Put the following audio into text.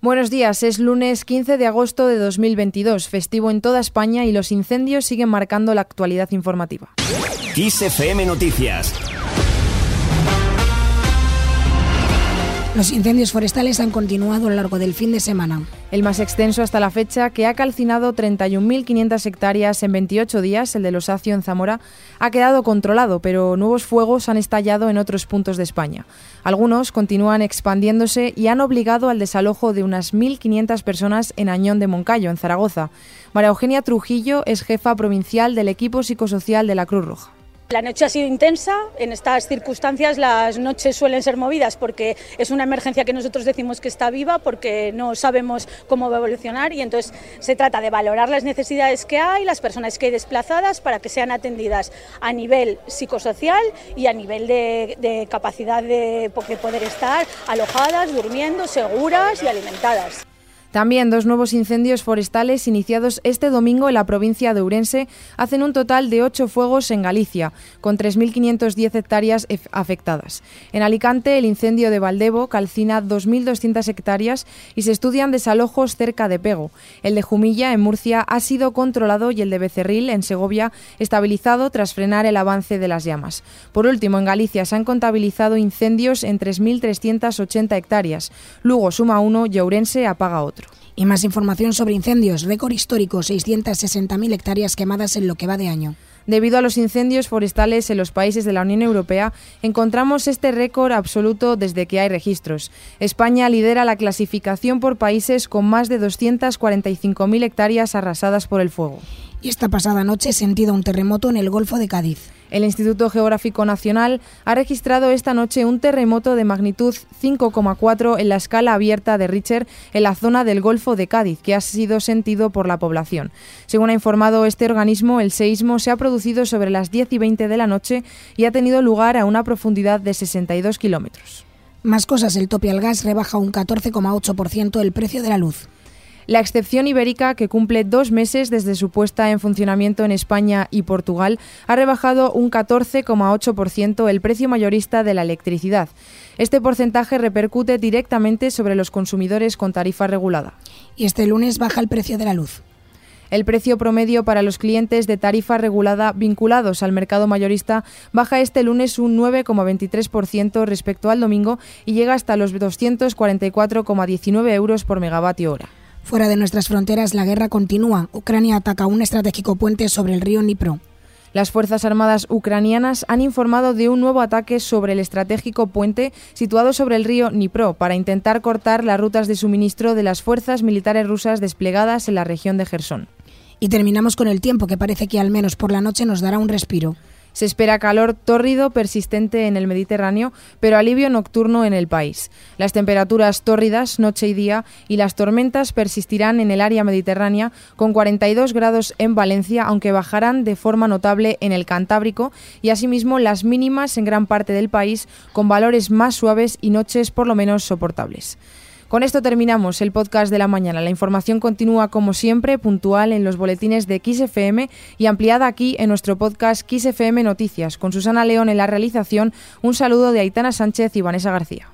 Buenos días, es lunes 15 de agosto de 2022, festivo en toda España y los incendios siguen marcando la actualidad informativa. Noticias Los incendios forestales han continuado a lo largo del fin de semana. El más extenso hasta la fecha, que ha calcinado 31.500 hectáreas en 28 días, el de Los Osacio en Zamora, ha quedado controlado, pero nuevos fuegos han estallado en otros puntos de España. Algunos continúan expandiéndose y han obligado al desalojo de unas 1.500 personas en Añón de Moncayo, en Zaragoza. María Eugenia Trujillo es jefa provincial del equipo psicosocial de la Cruz Roja. La noche ha sido intensa, en estas circunstancias las noches suelen ser movidas porque es una emergencia que nosotros decimos que está viva porque no sabemos cómo va a evolucionar y entonces se trata de valorar las necesidades que hay, las personas que hay desplazadas para que sean atendidas a nivel psicosocial y a nivel de, capacidad de poder estar alojadas, durmiendo, seguras y alimentadas. También dos nuevos incendios forestales iniciados este domingo en la provincia de Urense hacen un total de ocho fuegos en Galicia, con 3.510 hectáreas afectadas. En Alicante, el incendio de Valdevo calcina 2.200 hectáreas y se estudian desalojos cerca de Pego. El de Jumilla, en Murcia, ha sido controlado y el de Becerril, en Segovia, estabilizado tras frenar el avance de las llamas. Por último, en Galicia se han contabilizado incendios en 3.380 hectáreas. Lugo suma uno y Ourense apaga otro. Y más información sobre incendios. Récord histórico, 660.000 hectáreas quemadas en lo que va de año. Debido a los incendios forestales en los países de la Unión Europea, encontramos este récord absoluto desde que hay registros. España lidera la clasificación por países con más de 245.000 hectáreas arrasadas por el fuego. Y esta pasada noche sentido un terremoto en el Golfo de Cádiz. El Instituto Geográfico Nacional ha registrado esta noche un terremoto de magnitud 5,4 en la escala abierta de Richter en la zona del Golfo de Cádiz, que ha sido sentido por la población. Según ha informado este organismo, el seísmo se ha producido sobre las 10 y 20 de la noche y ha tenido lugar a una profundidad de 62 kilómetros. Más cosas, el tope al gas rebaja un 14,8% el precio de la luz. La excepción ibérica, que cumple dos meses desde su puesta en funcionamiento en España y Portugal, ha rebajado un 14,8% el precio mayorista de la electricidad. Este porcentaje repercute directamente sobre los consumidores con tarifa regulada. Y este lunes baja el precio de la luz. El precio promedio para los clientes de tarifa regulada vinculados al mercado mayorista baja este lunes un 9,23% respecto al domingo y llega hasta los 244,19 euros por megavatio hora. Fuera de nuestras fronteras, la guerra continúa. Ucrania ataca un estratégico puente sobre el río Dnipro. Las Fuerzas Armadas ucranianas han informado de un nuevo ataque sobre el estratégico puente situado sobre el río Dnipro para intentar cortar las rutas de suministro de las fuerzas militares rusas desplegadas en la región de Gerson. Y terminamos con el tiempo que parece que al menos por la noche nos dará un respiro. Se espera calor tórrido persistente en el Mediterráneo, pero alivio nocturno en el país. Las temperaturas tórridas noche y día y las tormentas persistirán en el área mediterránea con 42 grados en Valencia, aunque bajarán de forma notable en el Cantábrico y asimismo las mínimas en gran parte del país con valores más suaves y noches por lo menos soportables. Con esto terminamos el podcast de la mañana. La información continúa como siempre, puntual en los boletines de XFM y ampliada aquí en nuestro podcast XFM Noticias, con Susana León en la realización. Un saludo de Aitana Sánchez y Vanessa García.